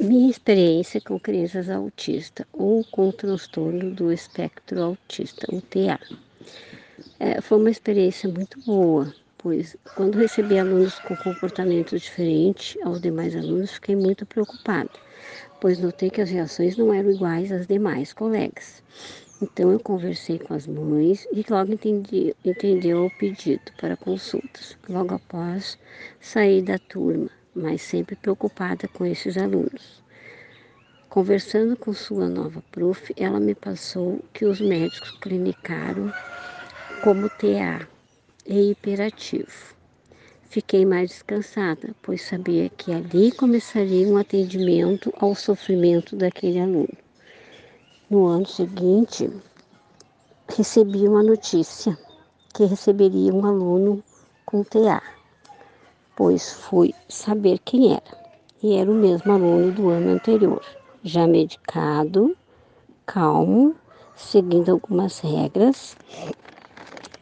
Minha experiência com crianças autistas ou com transtorno do espectro autista, o TA. É, foi uma experiência muito boa, pois quando recebi alunos com comportamento diferente aos demais alunos, fiquei muito preocupada, pois notei que as reações não eram iguais às demais colegas. Então eu conversei com as mães e logo entendi, entendeu o pedido para consultas. Logo após sair da turma, mas sempre preocupada com esses alunos. Conversando com sua nova prof, ela me passou que os médicos clinicaram como TA e hiperativo. Fiquei mais descansada, pois sabia que ali começaria um atendimento ao sofrimento daquele aluno. No ano seguinte, recebi uma notícia que receberia um aluno com TA, pois fui saber quem era. E era o mesmo aluno do ano anterior já medicado, calmo, seguindo algumas regras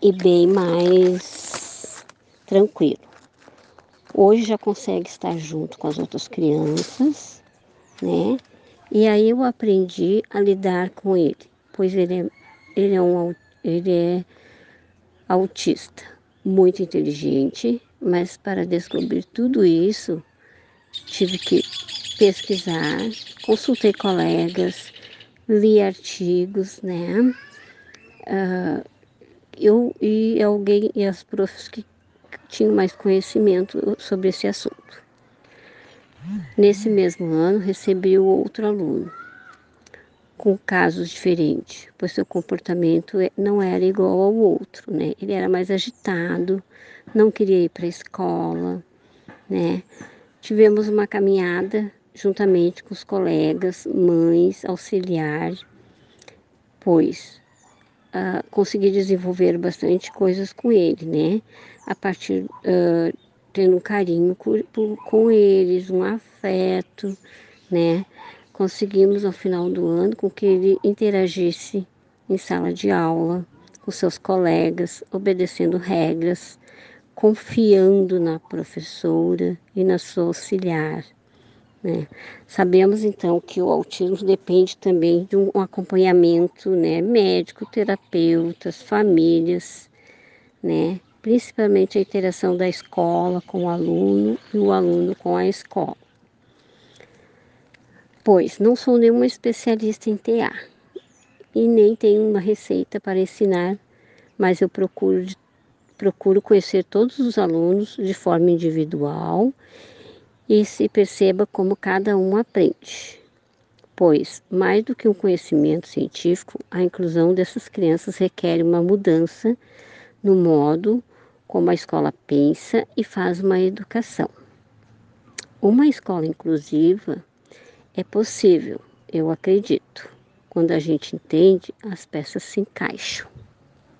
e bem mais tranquilo. Hoje já consegue estar junto com as outras crianças, né? E aí eu aprendi a lidar com ele, pois ele é, ele é, um, ele é autista, muito inteligente, mas para descobrir tudo isso, tive que pesquisar, consultei colegas, li artigos, né? Uh, eu e alguém e as profs que tinham mais conhecimento sobre esse assunto. Nesse mesmo ano, recebi outro aluno com casos diferentes, pois seu comportamento é, não era igual ao outro, né? Ele era mais agitado, não queria ir para a escola, né? Tivemos uma caminhada juntamente com os colegas, mães, auxiliar, pois uh, consegui desenvolver bastante coisas com ele, né? A partir uh, tendo um carinho com, com eles, um afeto, né? Conseguimos ao final do ano com que ele interagisse em sala de aula com seus colegas, obedecendo regras, confiando na professora e na sua auxiliar né? Sabemos então que o autismo depende também de um acompanhamento né, médico, terapeutas, famílias, né? principalmente a interação da escola com o aluno e o aluno com a escola. Pois não sou nenhuma especialista em TA e nem tenho uma receita para ensinar, mas eu procuro, procuro conhecer todos os alunos de forma individual e se perceba como cada um aprende. Pois, mais do que um conhecimento científico, a inclusão dessas crianças requer uma mudança no modo como a escola pensa e faz uma educação. Uma escola inclusiva é possível, eu acredito, quando a gente entende, as peças se encaixam.